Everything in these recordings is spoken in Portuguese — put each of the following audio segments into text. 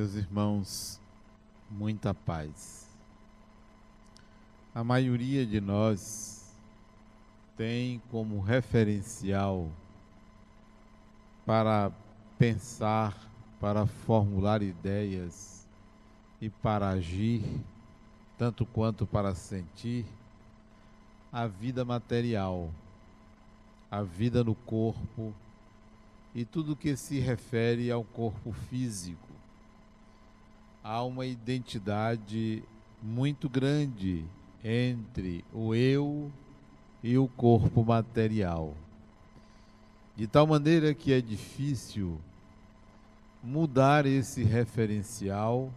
Meus irmãos, muita paz. A maioria de nós tem como referencial para pensar, para formular ideias e para agir, tanto quanto para sentir, a vida material, a vida no corpo e tudo que se refere ao corpo físico. Há uma identidade muito grande entre o eu e o corpo material. De tal maneira que é difícil mudar esse referencial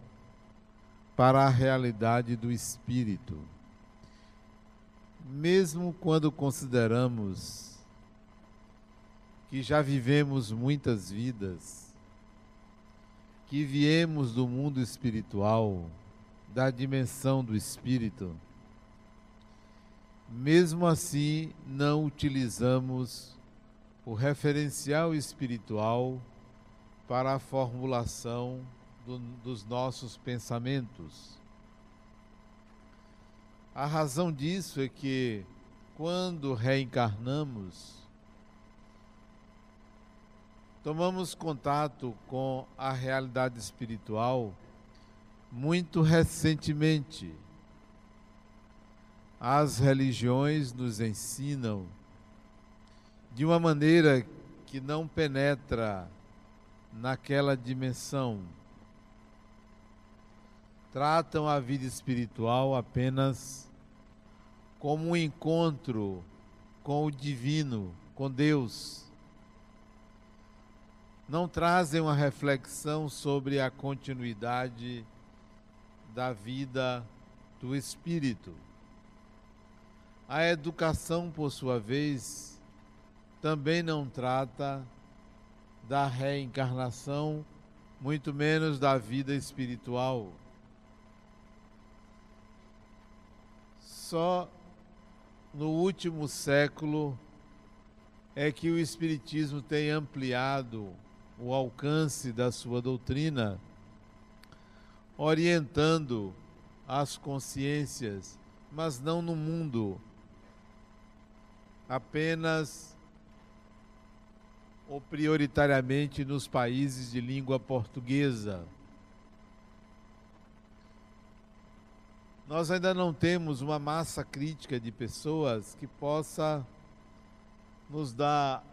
para a realidade do espírito. Mesmo quando consideramos que já vivemos muitas vidas, que viemos do mundo espiritual, da dimensão do espírito, mesmo assim não utilizamos o referencial espiritual para a formulação do, dos nossos pensamentos. A razão disso é que, quando reencarnamos, tomamos contato com a realidade espiritual muito recentemente. As religiões nos ensinam de uma maneira que não penetra naquela dimensão. Tratam a vida espiritual apenas como um encontro com o divino, com Deus não trazem uma reflexão sobre a continuidade da vida do espírito. A educação, por sua vez, também não trata da reencarnação, muito menos da vida espiritual. Só no último século é que o Espiritismo tem ampliado o alcance da sua doutrina, orientando as consciências, mas não no mundo, apenas ou prioritariamente nos países de língua portuguesa. Nós ainda não temos uma massa crítica de pessoas que possa nos dar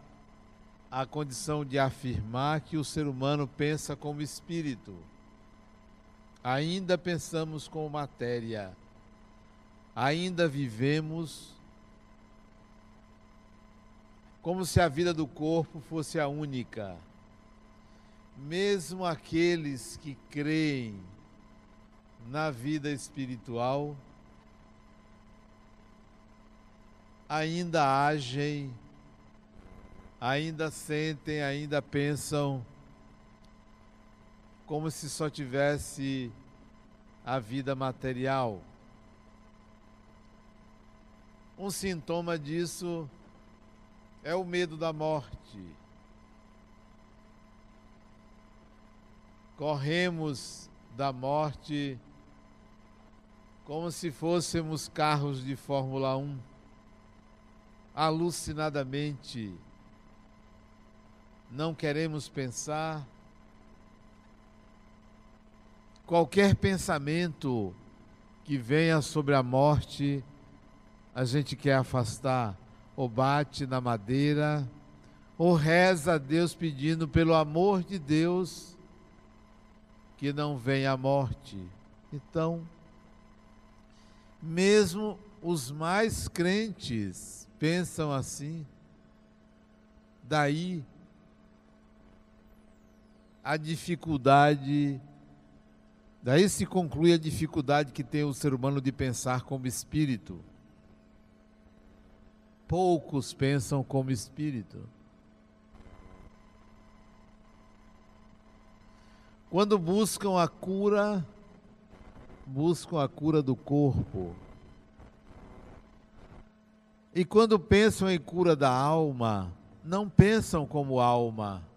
a condição de afirmar que o ser humano pensa como espírito. Ainda pensamos como matéria. Ainda vivemos como se a vida do corpo fosse a única. Mesmo aqueles que creem na vida espiritual ainda agem ainda sentem, ainda pensam como se só tivesse a vida material. Um sintoma disso é o medo da morte. Corremos da morte como se fôssemos carros de Fórmula 1, alucinadamente não queremos pensar. Qualquer pensamento que venha sobre a morte, a gente quer afastar, ou bate na madeira, ou reza a Deus pedindo pelo amor de Deus que não venha a morte. Então, mesmo os mais crentes pensam assim. Daí a dificuldade, daí se conclui a dificuldade que tem o ser humano de pensar como espírito. Poucos pensam como espírito. Quando buscam a cura, buscam a cura do corpo. E quando pensam em cura da alma, não pensam como alma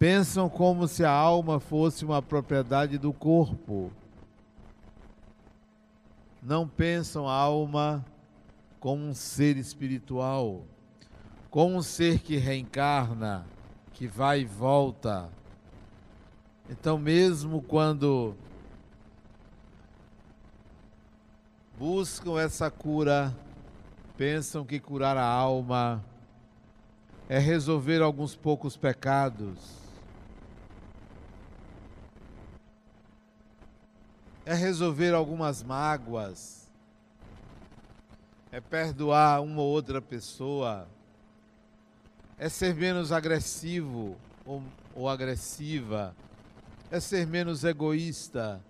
Pensam como se a alma fosse uma propriedade do corpo. Não pensam a alma como um ser espiritual, como um ser que reencarna, que vai e volta. Então, mesmo quando buscam essa cura, pensam que curar a alma é resolver alguns poucos pecados, é resolver algumas mágoas, é perdoar uma ou outra pessoa, é ser menos agressivo ou, ou agressiva, é ser menos egoísta.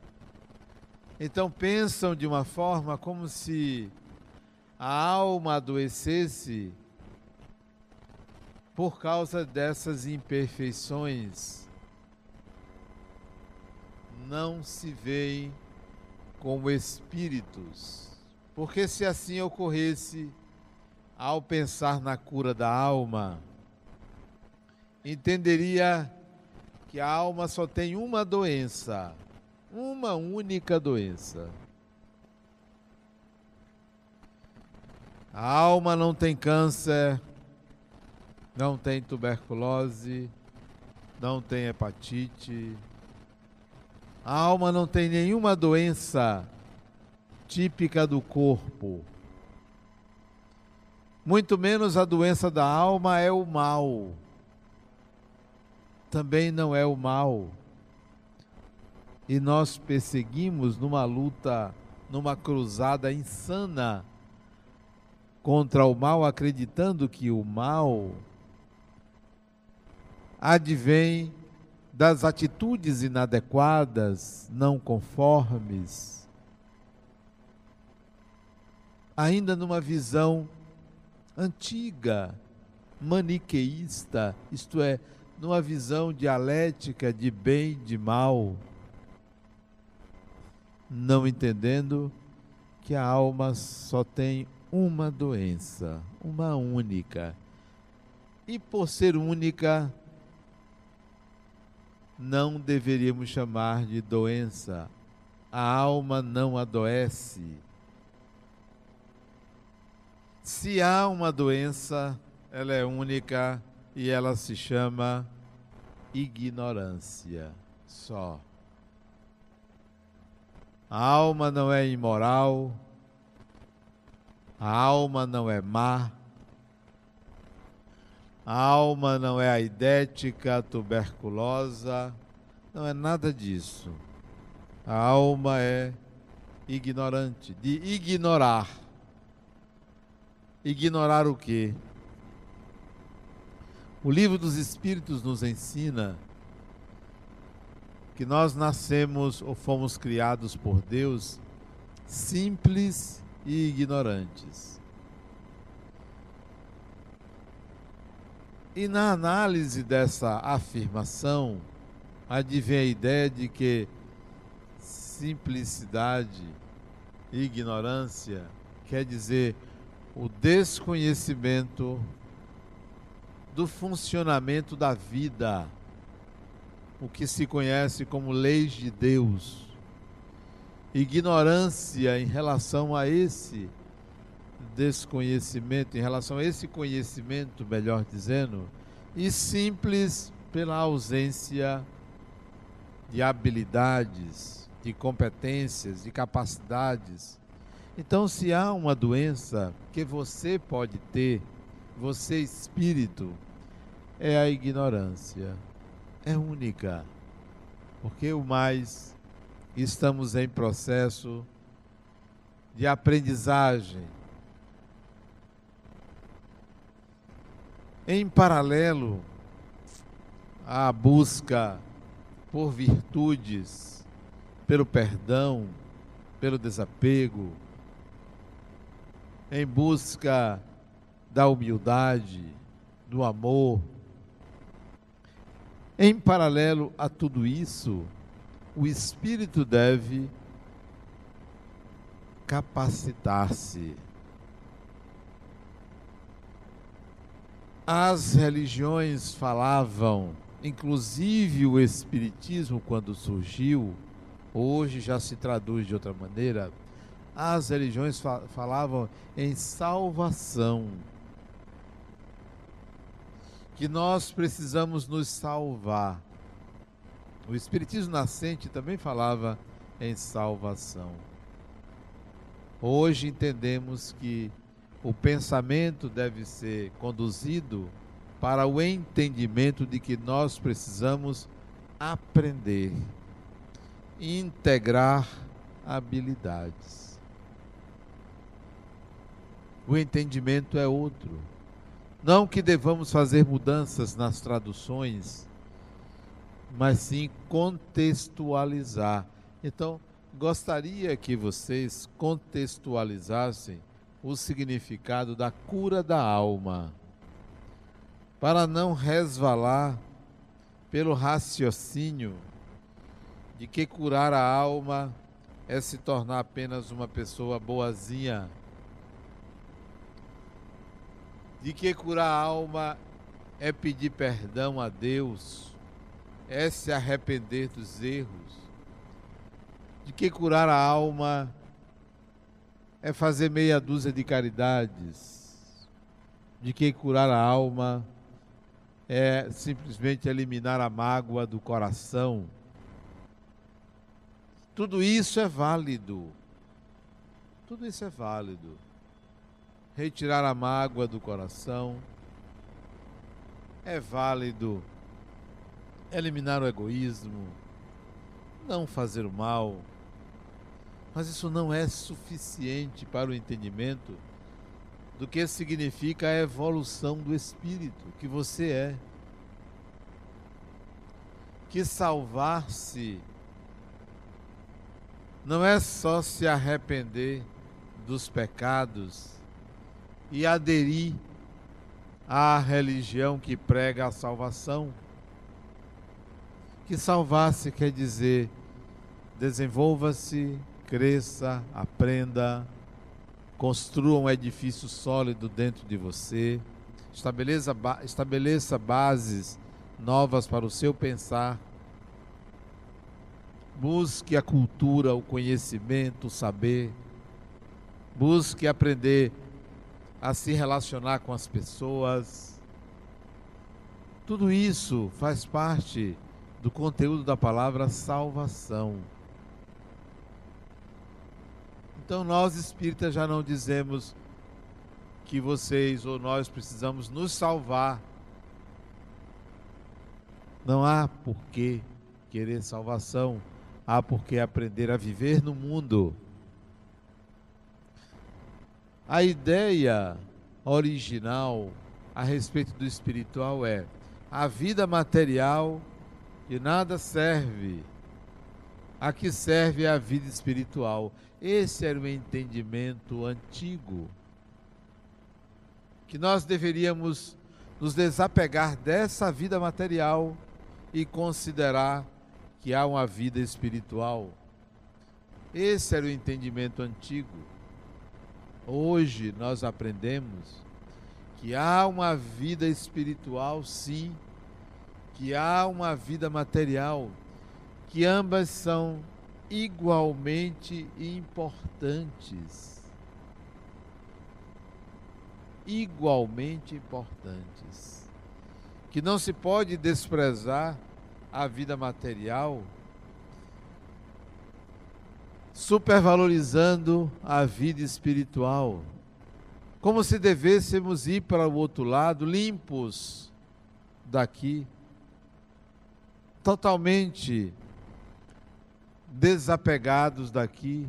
Então pensam de uma forma como se a alma adoecesse por causa dessas imperfeições. Não se veem como espíritos, porque se assim ocorresse, ao pensar na cura da alma, entenderia que a alma só tem uma doença, uma única doença. A alma não tem câncer, não tem tuberculose, não tem hepatite. A alma não tem nenhuma doença típica do corpo. Muito menos a doença da alma é o mal. Também não é o mal e nós perseguimos numa luta, numa cruzada insana contra o mal, acreditando que o mal advém das atitudes inadequadas, não conformes, ainda numa visão antiga, maniqueísta, isto é, numa visão dialética de bem e de mal não entendendo que a alma só tem uma doença, uma única. E por ser única, não deveríamos chamar de doença. A alma não adoece. Se há uma doença, ela é única e ela se chama ignorância só. A alma não é imoral, a alma não é má, a alma não é aidética, tuberculosa, não é nada disso. A alma é ignorante, de ignorar. Ignorar o quê? O livro dos Espíritos nos ensina que nós nascemos ou fomos criados por Deus simples e ignorantes. E na análise dessa afirmação, advém a ideia de que simplicidade ignorância quer dizer o desconhecimento do funcionamento da vida o que se conhece como leis de Deus. Ignorância em relação a esse desconhecimento, em relação a esse conhecimento, melhor dizendo, e simples pela ausência de habilidades, de competências, de capacidades. Então, se há uma doença que você pode ter, você espírito, é a ignorância é única, porque o mais estamos em processo de aprendizagem. Em paralelo à busca por virtudes, pelo perdão, pelo desapego, em busca da humildade, do amor, em paralelo a tudo isso, o espírito deve capacitar-se. As religiões falavam inclusive o Espiritismo, quando surgiu, hoje já se traduz de outra maneira, as religiões falavam em salvação. Que nós precisamos nos salvar. O Espiritismo nascente também falava em salvação. Hoje entendemos que o pensamento deve ser conduzido para o entendimento de que nós precisamos aprender, integrar habilidades. O entendimento é outro. Não que devamos fazer mudanças nas traduções, mas sim contextualizar. Então, gostaria que vocês contextualizassem o significado da cura da alma, para não resvalar pelo raciocínio de que curar a alma é se tornar apenas uma pessoa boazinha, de que curar a alma é pedir perdão a Deus, é se arrepender dos erros, de que curar a alma é fazer meia dúzia de caridades, de que curar a alma é simplesmente eliminar a mágoa do coração. Tudo isso é válido. Tudo isso é válido. Retirar a mágoa do coração é válido. Eliminar o egoísmo, não fazer o mal, mas isso não é suficiente para o entendimento do que significa a evolução do espírito que você é. Que salvar-se não é só se arrepender dos pecados e aderir à religião que prega a salvação. Que salvar-se quer dizer desenvolva-se cresça, aprenda, construa um edifício sólido dentro de você, estabeleça, estabeleça bases novas para o seu pensar, busque a cultura, o conhecimento, o saber, busque aprender a se relacionar com as pessoas. Tudo isso faz parte do conteúdo da palavra salvação. Então nós espíritas já não dizemos que vocês ou nós precisamos nos salvar. Não há por que querer salvação, há por que aprender a viver no mundo. A ideia original a respeito do espiritual é: a vida material de nada serve. A que serve a vida espiritual? Esse era o entendimento antigo. Que nós deveríamos nos desapegar dessa vida material e considerar que há uma vida espiritual. Esse era o entendimento antigo. Hoje nós aprendemos que há uma vida espiritual, sim, que há uma vida material, que ambas são igualmente importantes. Igualmente importantes. Que não se pode desprezar a vida material, supervalorizando a vida espiritual. Como se devêssemos ir para o outro lado limpos daqui, totalmente desapegados daqui.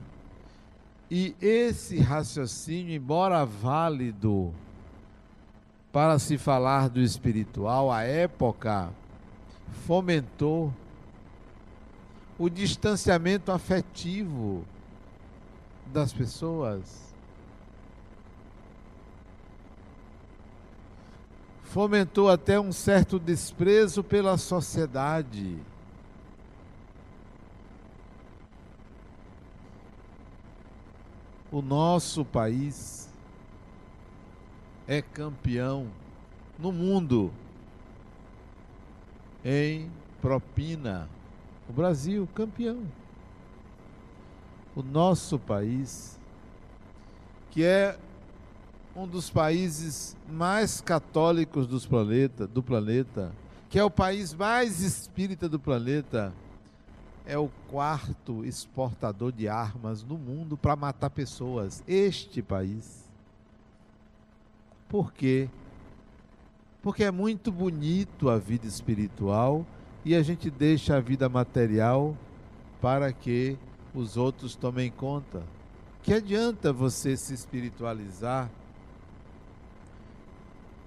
E esse raciocínio, embora válido para se falar do espiritual, a época fomentou o distanciamento afetivo das pessoas. Fomentou até um certo desprezo pela sociedade. O nosso país é campeão no mundo em propina. O Brasil, campeão. O nosso país, que é um dos países mais católicos dos planeta, do planeta, que é o país mais espírita do planeta, é o quarto exportador de armas no mundo para matar pessoas. Este país. Por quê? Porque é muito bonito a vida espiritual e a gente deixa a vida material para que os outros tomem conta. Que adianta você se espiritualizar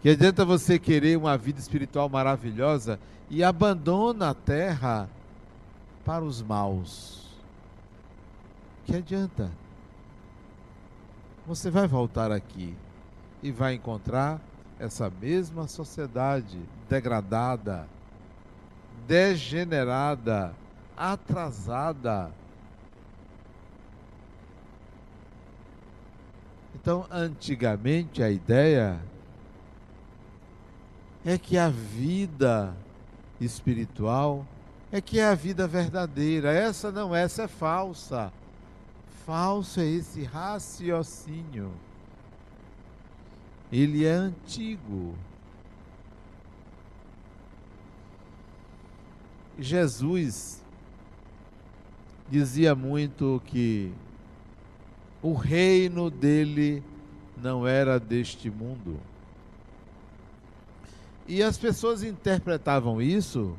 que adianta você querer uma vida espiritual maravilhosa e abandona a terra para os maus. Que adianta? Você vai voltar aqui e vai encontrar essa mesma sociedade degradada, degenerada, atrasada. Então, antigamente a ideia é que a vida espiritual é que é a vida verdadeira. Essa não, essa é falsa. Falso é esse raciocínio. Ele é antigo. Jesus dizia muito que o reino dele não era deste mundo. E as pessoas interpretavam isso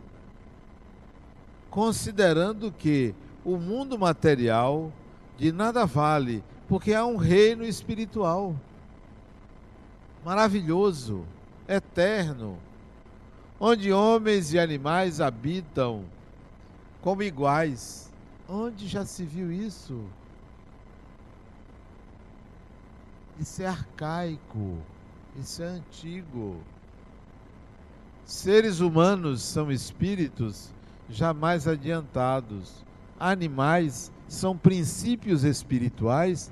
considerando que o mundo material de nada vale, porque há um reino espiritual maravilhoso, eterno, onde homens e animais habitam como iguais. Onde já se viu isso? Isso é arcaico, isso é antigo. Seres humanos são espíritos jamais adiantados. Animais são princípios espirituais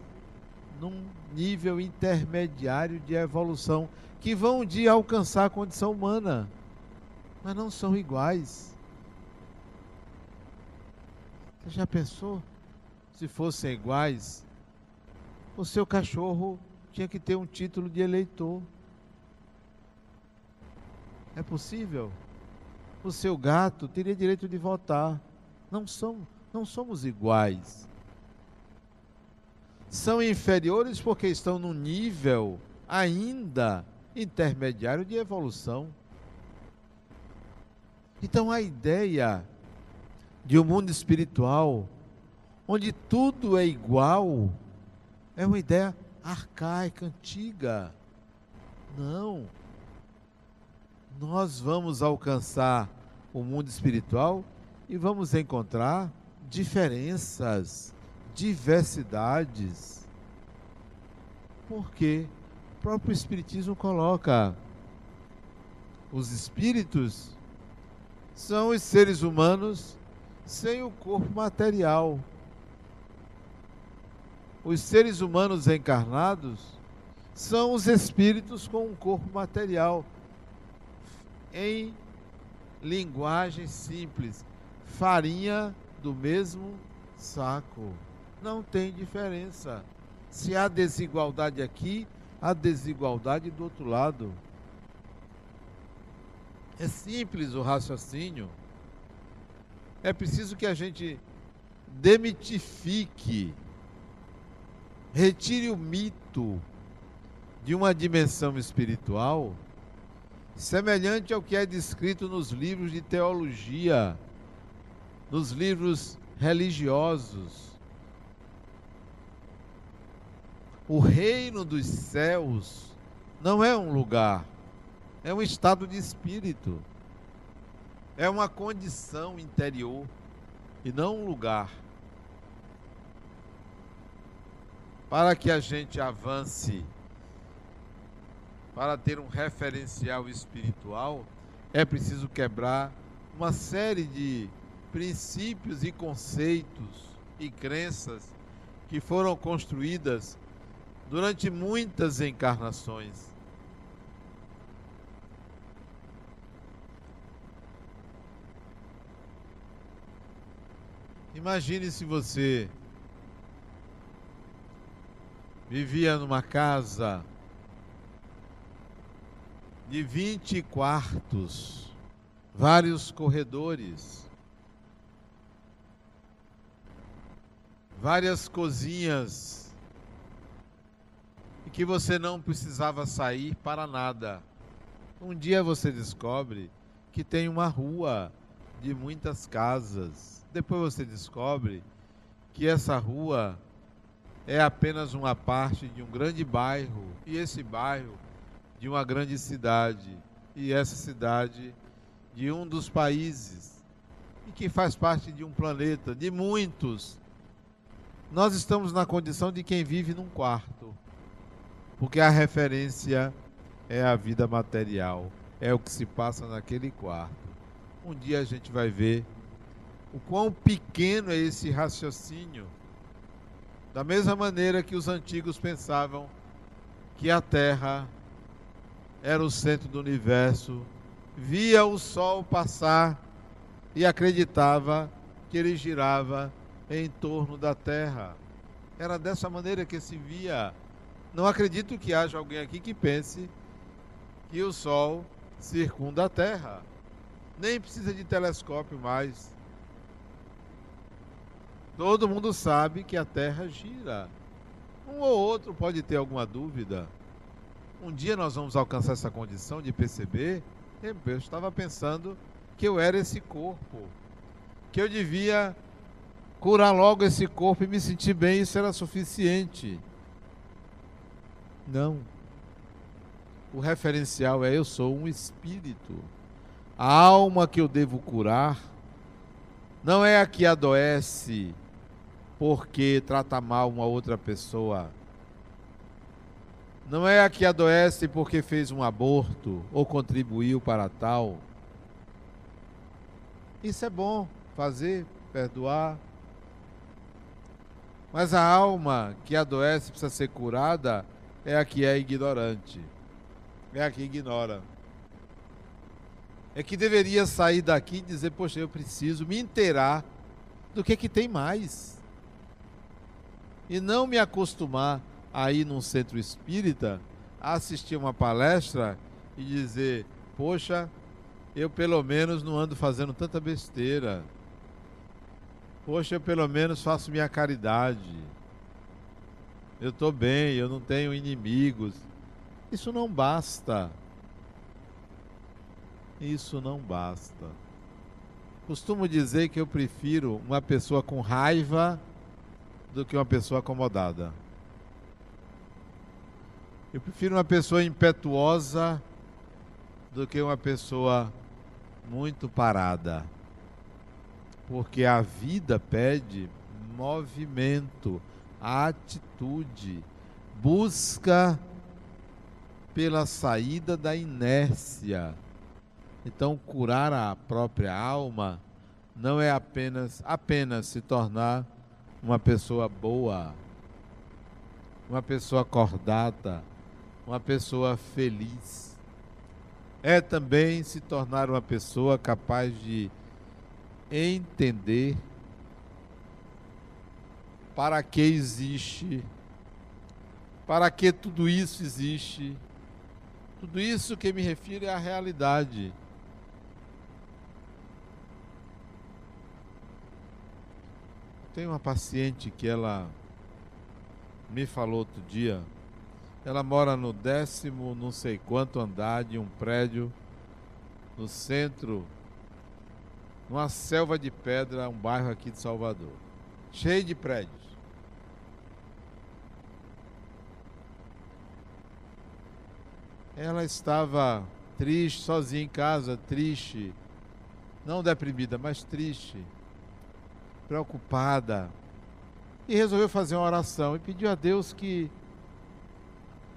num nível intermediário de evolução que vão um dia alcançar a condição humana, mas não são iguais. Você já pensou? Se fossem iguais, o seu cachorro tinha que ter um título de eleitor. É possível? O seu gato teria direito de votar. Não, são, não somos iguais. São inferiores porque estão num nível ainda intermediário de evolução. Então a ideia de um mundo espiritual onde tudo é igual é uma ideia arcaica, antiga. Não nós vamos alcançar o mundo espiritual e vamos encontrar diferenças, diversidades. Porque o próprio Espiritismo coloca os espíritos são os seres humanos sem o corpo material. Os seres humanos encarnados são os espíritos com um corpo material em linguagem simples, farinha do mesmo saco. Não tem diferença. Se há desigualdade aqui, há desigualdade do outro lado. É simples o raciocínio. É preciso que a gente demitifique, retire o mito de uma dimensão espiritual semelhante ao que é descrito nos livros de teologia, nos livros religiosos. O reino dos céus não é um lugar, é um estado de espírito, é uma condição interior e não um lugar. Para que a gente avance para ter um referencial espiritual, é preciso quebrar uma série de princípios e conceitos e crenças que foram construídas durante muitas encarnações. Imagine se você vivia numa casa de 20 quartos, vários corredores, várias cozinhas, e que você não precisava sair para nada. Um dia você descobre que tem uma rua de muitas casas. Depois você descobre que essa rua é apenas uma parte de um grande bairro e esse bairro de uma grande cidade e essa cidade de um dos países e que faz parte de um planeta, de muitos. Nós estamos na condição de quem vive num quarto, porque a referência é a vida material, é o que se passa naquele quarto. Um dia a gente vai ver o quão pequeno é esse raciocínio. Da mesma maneira que os antigos pensavam que a Terra era o centro do universo, via o Sol passar e acreditava que ele girava em torno da Terra. Era dessa maneira que se via. Não acredito que haja alguém aqui que pense que o Sol circunda a Terra. Nem precisa de telescópio mais. Todo mundo sabe que a Terra gira. Um ou outro pode ter alguma dúvida. Um dia nós vamos alcançar essa condição de perceber. Eu estava pensando que eu era esse corpo, que eu devia curar logo esse corpo e me sentir bem, isso era suficiente. Não. O referencial é eu sou um espírito. A alma que eu devo curar não é a que adoece porque trata mal uma outra pessoa não é a que adoece porque fez um aborto ou contribuiu para tal. Isso é bom fazer, perdoar. Mas a alma que adoece precisa ser curada é a que é ignorante. É a que ignora. É que deveria sair daqui e dizer, poxa, eu preciso me inteirar do que que tem mais. E não me acostumar aí num centro espírita, assistir uma palestra e dizer: Poxa, eu pelo menos não ando fazendo tanta besteira. Poxa, eu pelo menos faço minha caridade. Eu estou bem, eu não tenho inimigos. Isso não basta. Isso não basta. Costumo dizer que eu prefiro uma pessoa com raiva do que uma pessoa acomodada. Eu prefiro uma pessoa impetuosa do que uma pessoa muito parada. Porque a vida pede movimento, atitude, busca pela saída da inércia. Então, curar a própria alma não é apenas apenas se tornar uma pessoa boa, uma pessoa acordada, uma pessoa feliz. É também se tornar uma pessoa capaz de entender para que existe, para que tudo isso existe. Tudo isso que me refiro é a realidade. Tem uma paciente que ela me falou outro dia ela mora no décimo, não sei quanto andar de um prédio no centro, numa selva de pedra, um bairro aqui de Salvador, cheio de prédios. Ela estava triste, sozinha em casa, triste, não deprimida, mas triste, preocupada. E resolveu fazer uma oração e pediu a Deus que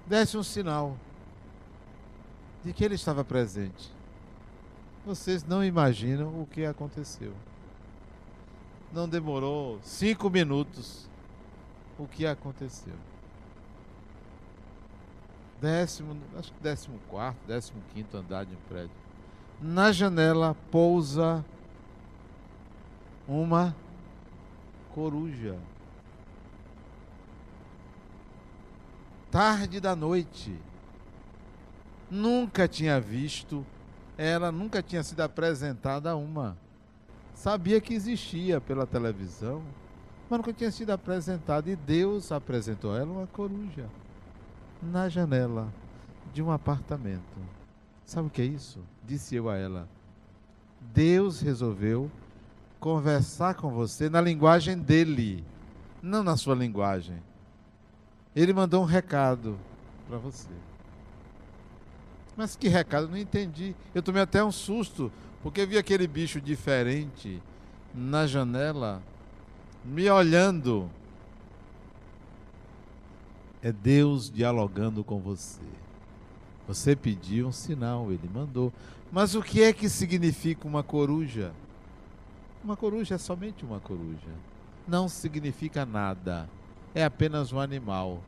desse um sinal de que ele estava presente. Vocês não imaginam o que aconteceu. Não demorou cinco minutos o que aconteceu. Décimo, acho que décimo quarto, décimo quinto andar de um prédio. Na janela pousa uma coruja. Tarde da noite. Nunca tinha visto, ela nunca tinha sido apresentada a uma. Sabia que existia pela televisão, mas nunca tinha sido apresentada. E Deus apresentou a ela uma coruja na janela de um apartamento. Sabe o que é isso? Disse eu a ela. Deus resolveu conversar com você na linguagem dele, não na sua linguagem. Ele mandou um recado para você. Mas que recado? Não entendi. Eu tomei até um susto, porque vi aquele bicho diferente na janela, me olhando. É Deus dialogando com você. Você pediu um sinal, ele mandou. Mas o que é que significa uma coruja? Uma coruja é somente uma coruja. Não significa nada. É apenas um animal.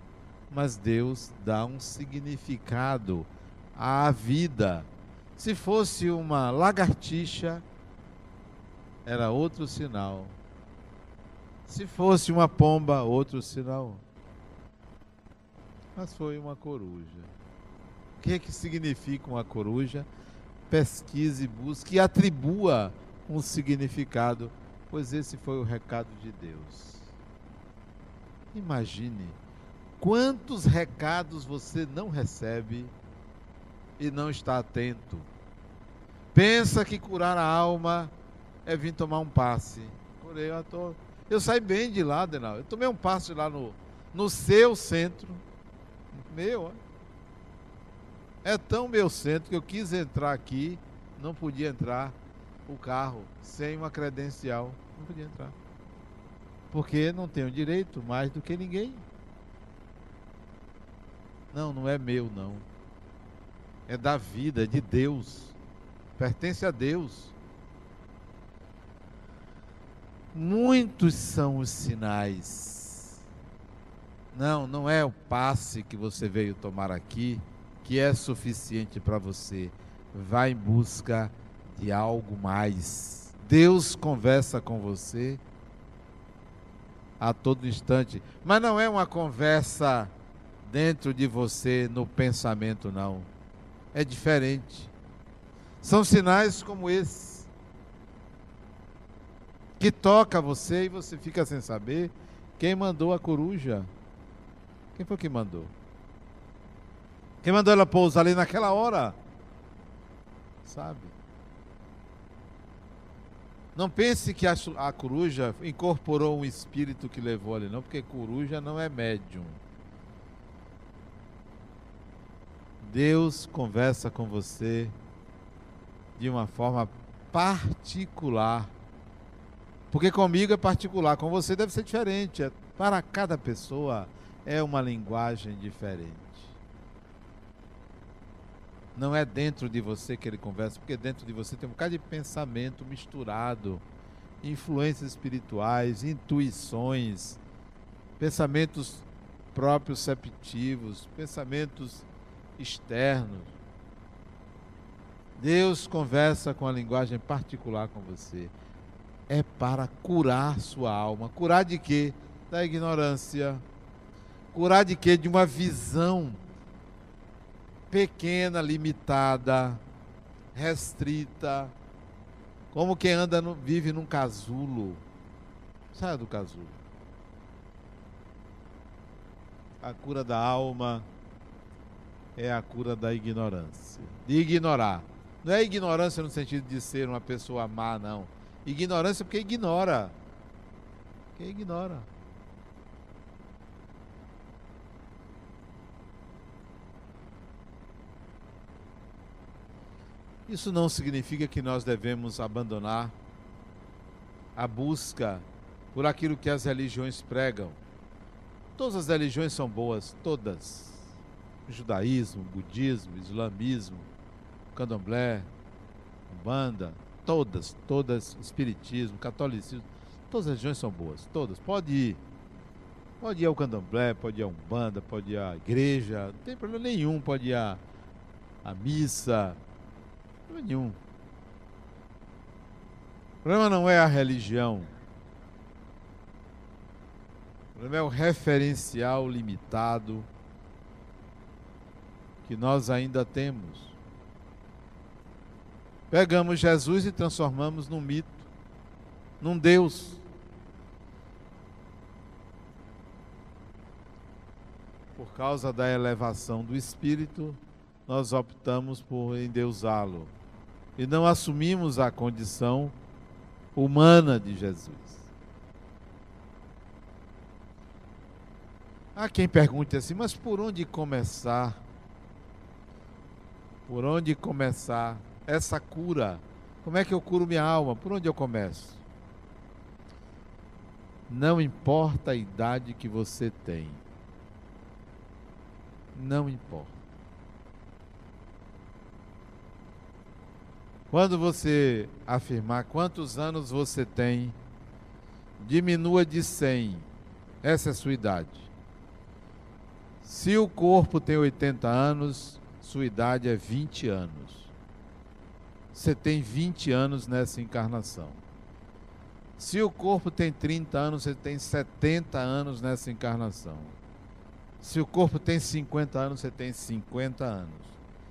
Mas Deus dá um significado à vida. Se fosse uma lagartixa, era outro sinal. Se fosse uma pomba, outro sinal. Mas foi uma coruja. O que, é que significa uma coruja? Pesquise, busque e atribua um significado, pois esse foi o recado de Deus. Imagine quantos recados você não recebe e não está atento. Pensa que curar a alma é vir tomar um passe. Curei, eu, tô, eu saí bem de lá, Denal. Eu tomei um passe lá no, no seu centro. Meu, ó. É tão meu centro que eu quis entrar aqui, não podia entrar o carro sem uma credencial. Não podia entrar. Porque não tenho direito mais do que ninguém. Não, não é meu, não. É da vida, é de Deus. Pertence a Deus. Muitos são os sinais. Não, não é o passe que você veio tomar aqui que é suficiente para você. Vá em busca de algo mais. Deus conversa com você a todo instante, mas não é uma conversa dentro de você no pensamento, não. É diferente. São sinais como esse que toca você e você fica sem saber quem mandou a coruja. Quem foi que mandou? Quem mandou ela pousar ali naquela hora? Sabe? Não pense que a, a coruja incorporou um espírito que levou ali, não, porque coruja não é médium. Deus conversa com você de uma forma particular. Porque comigo é particular, com você deve ser diferente. É, para cada pessoa é uma linguagem diferente. Não é dentro de você que ele conversa, porque dentro de você tem um bocado de pensamento misturado, influências espirituais, intuições, pensamentos próprios receptivos, pensamentos externos. Deus conversa com a linguagem particular com você. É para curar sua alma. Curar de quê? Da ignorância. Curar de quê? De uma visão pequena, limitada, restrita, como quem anda no, vive num casulo. Saia do casulo. A cura da alma é a cura da ignorância. De ignorar. Não é ignorância no sentido de ser uma pessoa má, não. Ignorância porque ignora. Porque ignora. Isso não significa que nós devemos abandonar a busca por aquilo que as religiões pregam. Todas as religiões são boas, todas. Judaísmo, budismo, islamismo, candomblé, banda, todas, todas, espiritismo, catolicismo, todas as religiões são boas, todas. Pode ir. Pode ir ao candomblé, pode ir a umbanda, pode ir à igreja, não tem problema nenhum, pode ir à, à missa, nenhum. O problema não é a religião. O problema é o referencial limitado que nós ainda temos. Pegamos Jesus e transformamos num mito, num Deus. Por causa da elevação do espírito, nós optamos por endeusá-lo e não assumimos a condição humana de Jesus. Há quem pergunte assim, mas por onde começar? Por onde começar essa cura? Como é que eu curo minha alma? Por onde eu começo? Não importa a idade que você tem. Não importa. Quando você afirmar quantos anos você tem, diminua de 100. Essa é a sua idade. Se o corpo tem 80 anos, sua idade é 20 anos. Você tem 20 anos nessa encarnação. Se o corpo tem 30 anos, você tem 70 anos nessa encarnação. Se o corpo tem 50 anos, você tem 50 anos.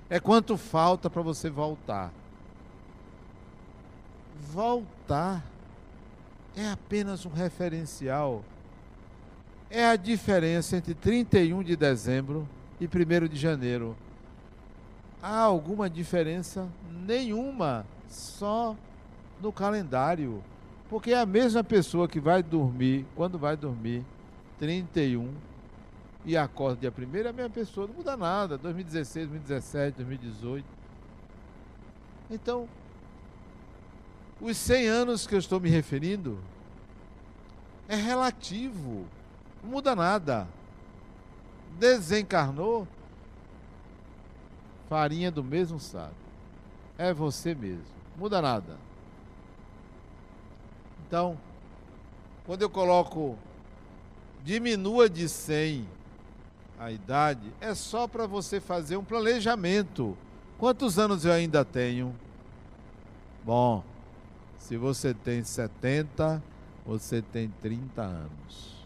É quanto falta para você voltar. Voltar é apenas um referencial é a diferença entre 31 de dezembro e 1 de janeiro. Há alguma diferença? Nenhuma, só no calendário. Porque é a mesma pessoa que vai dormir, quando vai dormir, 31 e acorda dia 1 é a mesma pessoa, não muda nada. 2016, 2017, 2018. Então, os 100 anos que eu estou me referindo é relativo. Não muda nada. Desencarnou, farinha do mesmo saco. É você mesmo. Muda nada. Então, quando eu coloco diminua de 100 a idade, é só para você fazer um planejamento. Quantos anos eu ainda tenho? Bom, se você tem 70, você tem 30 anos.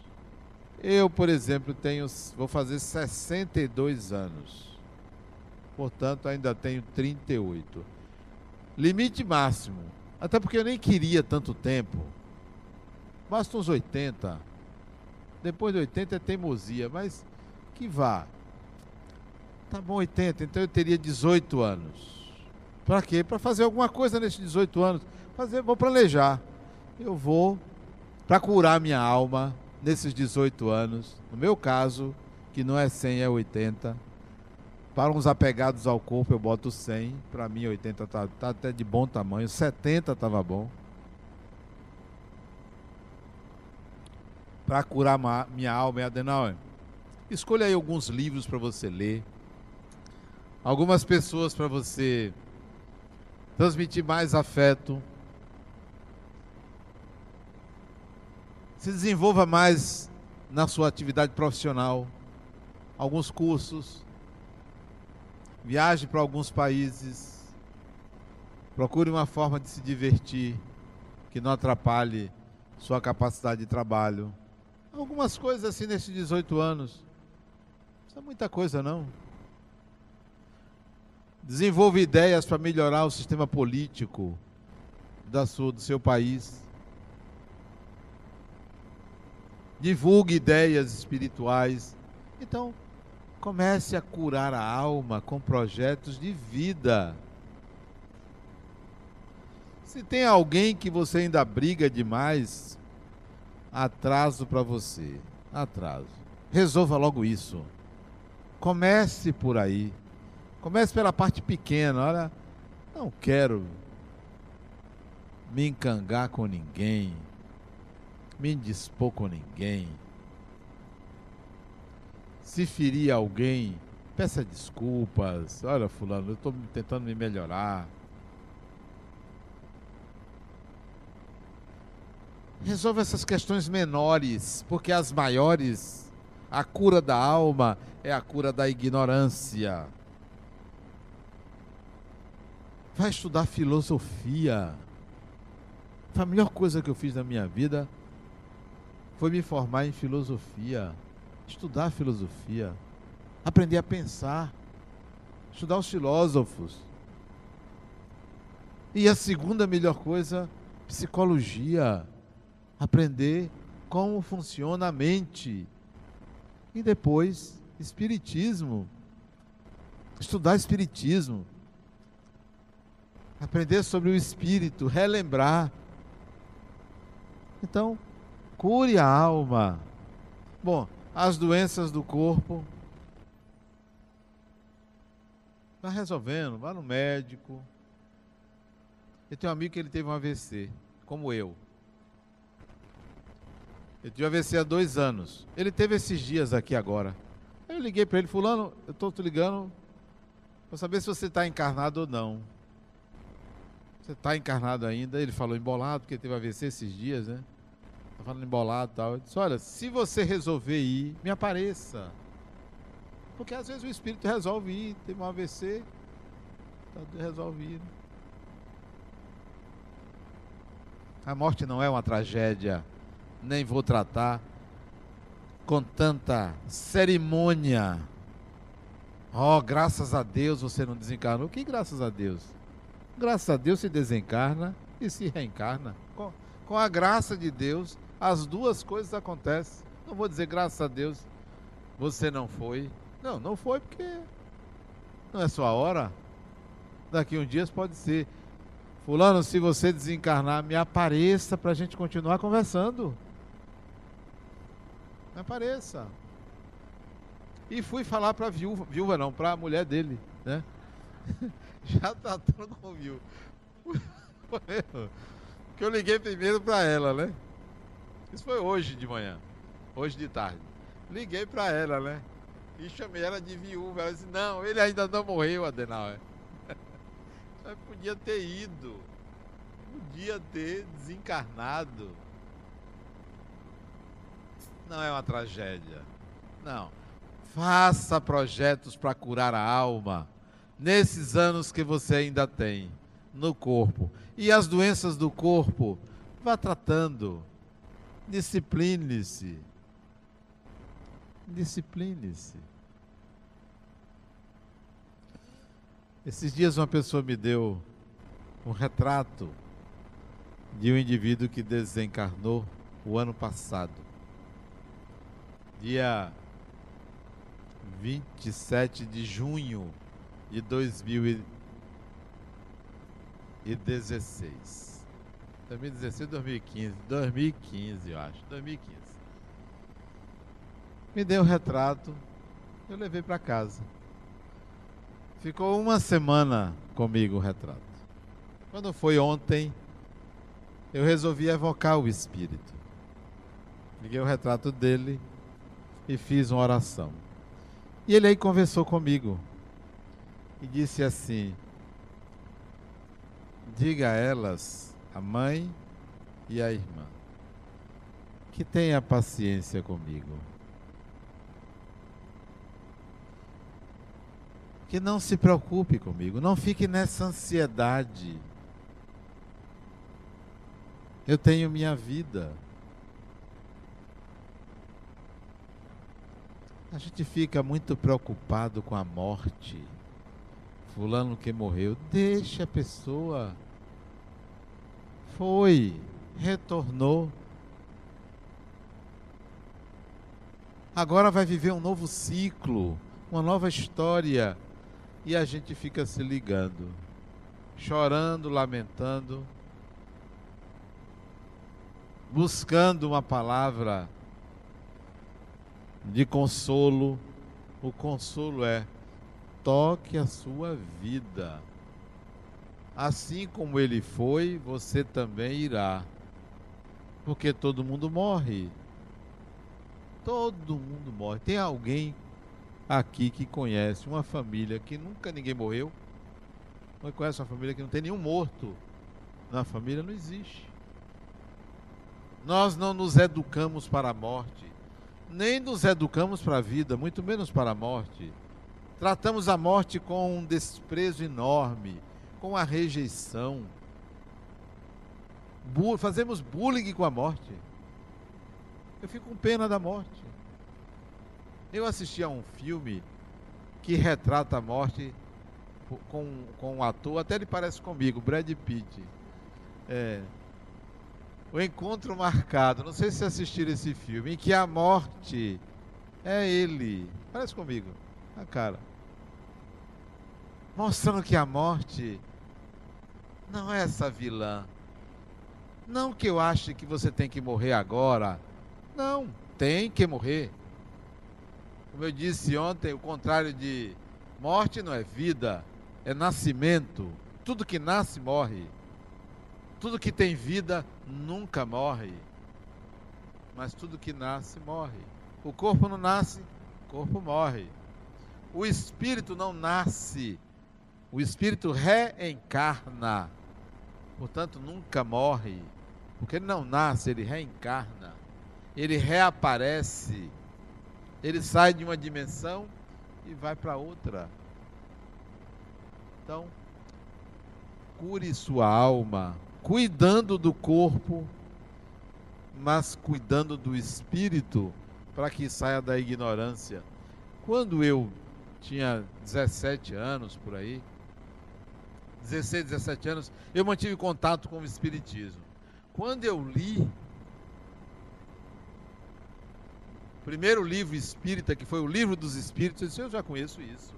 Eu, por exemplo, tenho, vou fazer 62 anos. Portanto, ainda tenho 38. Limite máximo. Até porque eu nem queria tanto tempo. Basta uns 80. Depois de 80 é teimosia, mas que vá. Tá bom, 80, então eu teria 18 anos. Para quê? Para fazer alguma coisa nesses 18 anos. Fazer, vou planejar. Eu vou para curar minha alma, nesses 18 anos, no meu caso, que não é 100, é 80. Para uns apegados ao corpo, eu boto 100. Para mim, 80 está tá até de bom tamanho. 70 estava bom. Para curar minha alma e Adenauer, escolha aí alguns livros para você ler. Algumas pessoas para você transmitir mais afeto, se desenvolva mais na sua atividade profissional, alguns cursos, viaje para alguns países, procure uma forma de se divertir que não atrapalhe sua capacidade de trabalho. Algumas coisas assim nesses 18 anos. Não é muita coisa não. Desenvolva ideias para melhorar o sistema político da sua, do seu país. divulgue ideias espirituais. Então, comece a curar a alma com projetos de vida. Se tem alguém que você ainda briga demais, atraso para você. Atraso. Resolva logo isso. Comece por aí. Comece pela parte pequena. Olha, não quero me encangar com ninguém me indispor com ninguém. Se ferir alguém, peça desculpas. Olha, fulano, eu estou tentando me melhorar. Resolva essas questões menores, porque as maiores, a cura da alma é a cura da ignorância. Vai estudar filosofia. Foi a melhor coisa que eu fiz na minha vida. Foi me formar em filosofia, estudar filosofia, aprender a pensar, estudar os filósofos. E a segunda melhor coisa, psicologia, aprender como funciona a mente. E depois, espiritismo, estudar espiritismo, aprender sobre o espírito, relembrar. Então, cure a alma. Bom, as doenças do corpo. Está resolvendo, vá no médico. Eu tenho um amigo que ele teve um AVC, como eu. Eu tive AVC há dois anos. Ele teve esses dias aqui agora. Eu liguei para ele, fulano, eu estou te ligando para saber se você está encarnado ou não. Você está encarnado ainda? Ele falou embolado, porque teve AVC esses dias, né? Tá falando embolado e tal. Eu disse, olha, se você resolver ir, me apareça. Porque às vezes o espírito resolve ir, teve um AVC, tá resolvido. A morte não é uma tragédia, nem vou tratar com tanta cerimônia. Oh, graças a Deus você não desencarnou. Que graças a Deus? Graças a Deus se desencarna e se reencarna. Com, com a graça de Deus, as duas coisas acontecem. Não vou dizer graças a Deus você não foi. Não, não foi porque não é sua hora. Daqui uns dias pode ser. Fulano, se você desencarnar, me apareça para a gente continuar conversando. Me apareça. E fui falar para a viúva, viúva não, para a mulher dele, né? Já tratando com viúva. que eu liguei primeiro para ela, né? Isso foi hoje de manhã, hoje de tarde. Liguei para ela, né? E chamei ela de viúva. Ela disse: Não, ele ainda não morreu, Adenauer. podia ter ido, podia ter desencarnado. Não é uma tragédia. Não. Faça projetos para curar a alma nesses anos que você ainda tem no corpo. E as doenças do corpo, vá tratando. Discipline-se. Discipline-se. Esses dias uma pessoa me deu um retrato de um indivíduo que desencarnou o ano passado. Dia 27 de junho de 2016. 2016, 2015. 2015, eu acho. 2015. Me deu o retrato, eu levei para casa. Ficou uma semana comigo o retrato. Quando foi ontem, eu resolvi evocar o espírito. Liguei o retrato dele e fiz uma oração. E ele aí conversou comigo e disse assim: Diga a elas, a mãe e a irmã, que tenha paciência comigo. Que não se preocupe comigo, não fique nessa ansiedade. Eu tenho minha vida. A gente fica muito preocupado com a morte. Fulano que morreu, deixa a pessoa. Foi, retornou. Agora vai viver um novo ciclo, uma nova história. E a gente fica se ligando, chorando, lamentando, buscando uma palavra de consolo. O consolo é toque a sua vida. Assim como ele foi, você também irá. Porque todo mundo morre. Todo mundo morre. Tem alguém aqui que conhece uma família que nunca ninguém morreu? Não conhece uma família que não tem nenhum morto? Na família não existe. Nós não nos educamos para a morte, nem nos educamos para a vida, muito menos para a morte. Tratamos a morte com um desprezo enorme, com a rejeição. Bu fazemos bullying com a morte. Eu fico com pena da morte. Eu assisti a um filme que retrata a morte com, com um ator, até ele parece comigo, Brad Pitt. É, o Encontro Marcado, não sei se assistiram esse filme, em que a morte é ele. Parece comigo, a cara. Mostrando que a morte não é essa vilã. Não que eu ache que você tem que morrer agora. Não, tem que morrer. Como eu disse ontem, o contrário de morte não é vida, é nascimento. Tudo que nasce morre. Tudo que tem vida nunca morre. Mas tudo que nasce morre. O corpo não nasce, o corpo morre. O espírito não nasce, o espírito reencarna. Portanto, nunca morre. Porque ele não nasce, ele reencarna. Ele reaparece. Ele sai de uma dimensão e vai para outra. Então, cure sua alma, cuidando do corpo, mas cuidando do espírito para que saia da ignorância. Quando eu tinha 17 anos por aí, 16, 17 anos, eu mantive contato com o Espiritismo. Quando eu li o primeiro livro espírita, que foi o Livro dos Espíritos, eu disse: Eu já conheço isso.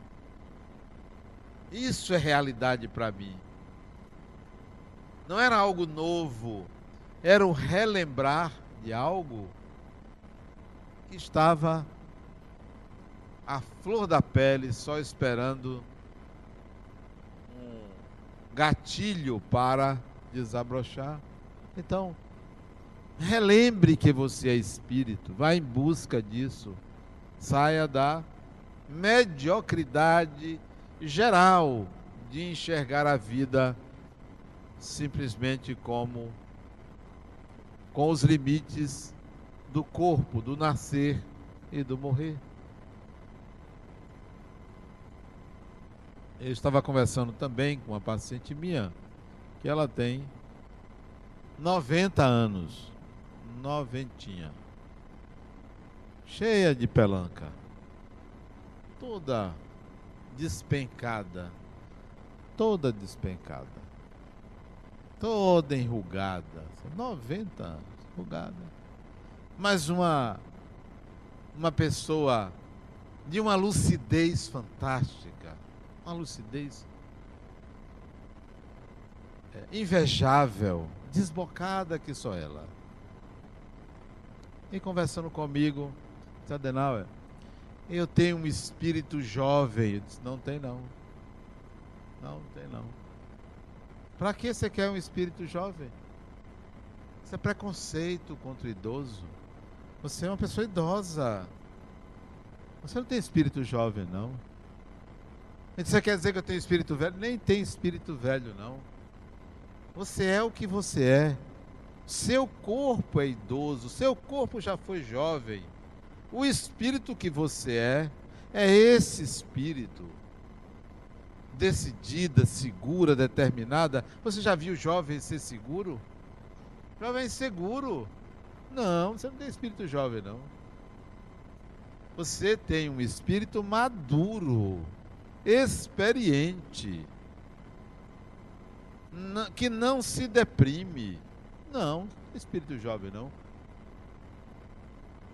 Isso é realidade para mim. Não era algo novo, era o relembrar de algo que estava à flor da pele, só esperando um gatilho para desabrochar. Então, relembre que você é espírito, vá em busca disso. Saia da mediocridade geral de enxergar a vida simplesmente como com os limites do corpo, do nascer e do morrer. Eu estava conversando também com uma paciente minha, que ela tem 90 anos, noventinha, cheia de pelanca, toda despencada, toda despencada, toda enrugada, 90 anos, enrugada. Mas uma uma pessoa de uma lucidez fantástica, uma lucidez é, invejável, desbocada que só ela. E conversando comigo, Adenauer, eu tenho um espírito jovem. Eu disse, não tem não. Não, não tem não. Para que você quer um espírito jovem? Isso é preconceito contra o idoso. Você é uma pessoa idosa. Você não tem espírito jovem, não. Você quer dizer que eu tenho espírito velho? Nem tem espírito velho, não. Você é o que você é. Seu corpo é idoso, seu corpo já foi jovem. O espírito que você é, é esse espírito. Decidida, segura, determinada. Você já viu jovem ser seguro? Jovem seguro. Não, você não tem espírito jovem, não. Você tem um espírito maduro, experiente, que não se deprime. Não, espírito jovem, não.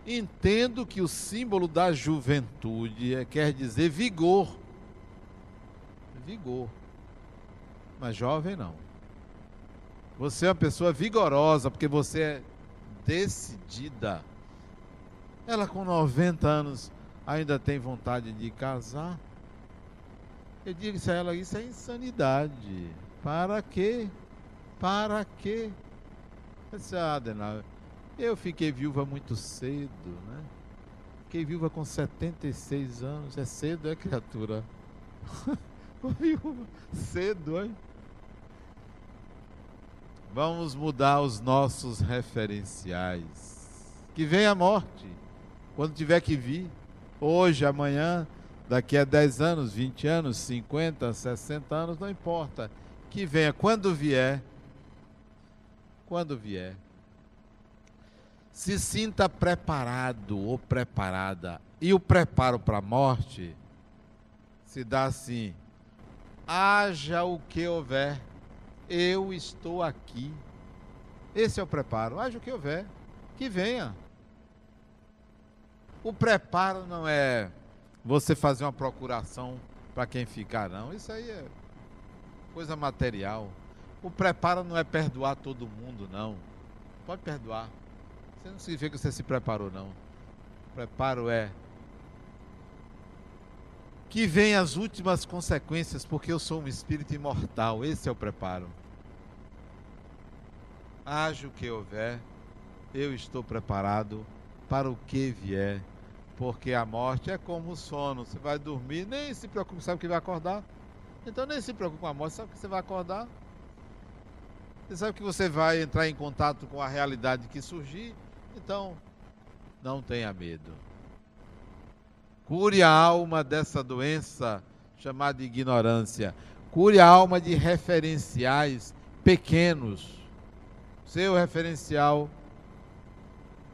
Entendo que o símbolo da juventude é, quer dizer vigor. Vigor. Mas jovem não. Você é uma pessoa vigorosa, porque você é decidida. Ela com 90 anos ainda tem vontade de casar. Eu digo a ela, isso é insanidade. Para quê? Para quê? Eu disse, ah, Adenauer, eu fiquei viúva muito cedo, né? Fiquei viúva com 76 anos. É cedo, é criatura? viúva cedo, hein? Vamos mudar os nossos referenciais. Que venha a morte, quando tiver que vir, hoje, amanhã, daqui a 10 anos, 20 anos, 50, 60 anos, não importa. Que venha quando vier. Quando vier. se sinta preparado ou preparada. E o preparo para a morte se dá assim: haja o que houver, eu estou aqui. Esse é o preparo, haja o que houver, que venha. O preparo não é você fazer uma procuração para quem ficar, não. Isso aí é coisa material. O preparo não é perdoar todo mundo, não. Pode perdoar. Você não significa que você se preparou, não. O preparo é que vem as últimas consequências, porque eu sou um espírito imortal. Esse é o preparo. Haja o que houver, eu estou preparado para o que vier, porque a morte é como o sono. Você vai dormir, nem se preocupe, sabe que vai acordar. Então nem se preocupe com a morte, sabe que você vai acordar. Você sabe que você vai entrar em contato com a realidade que surgir. Então, não tenha medo. Cure a alma dessa doença chamada ignorância. Cure a alma de referenciais pequenos. Seu referencial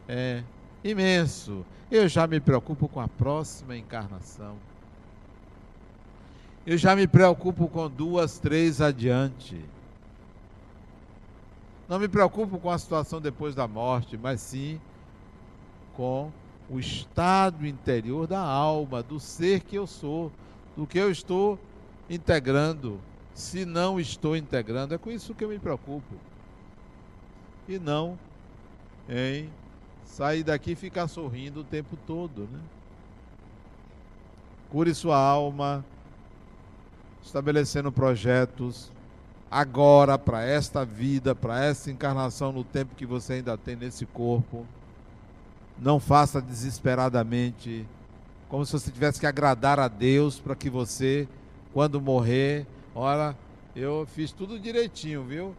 é imenso. Eu já me preocupo com a próxima encarnação. Eu já me preocupo com duas, três adiante. Não me preocupo com a situação depois da morte, mas sim com o estado interior da alma, do ser que eu sou, do que eu estou integrando. Se não estou integrando, é com isso que eu me preocupo. E não em sair daqui e ficar sorrindo o tempo todo, né? Cure sua alma, estabelecendo projetos agora para esta vida, para essa encarnação no tempo que você ainda tem nesse corpo. Não faça desesperadamente, como se você tivesse que agradar a Deus para que você, quando morrer, ora, eu fiz tudo direitinho, viu?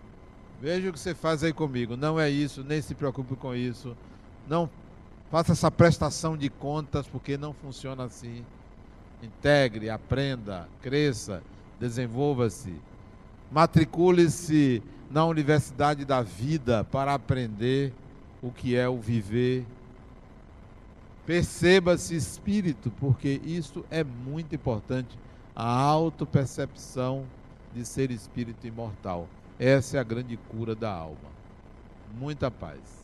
Veja o que você faz aí comigo. Não é isso, nem se preocupe com isso. Não faça essa prestação de contas, porque não funciona assim. Integre, aprenda, cresça, desenvolva-se Matricule-se na Universidade da Vida para aprender o que é o viver. Perceba-se espírito, porque isso é muito importante. A autopercepção de ser espírito imortal. Essa é a grande cura da alma. Muita paz.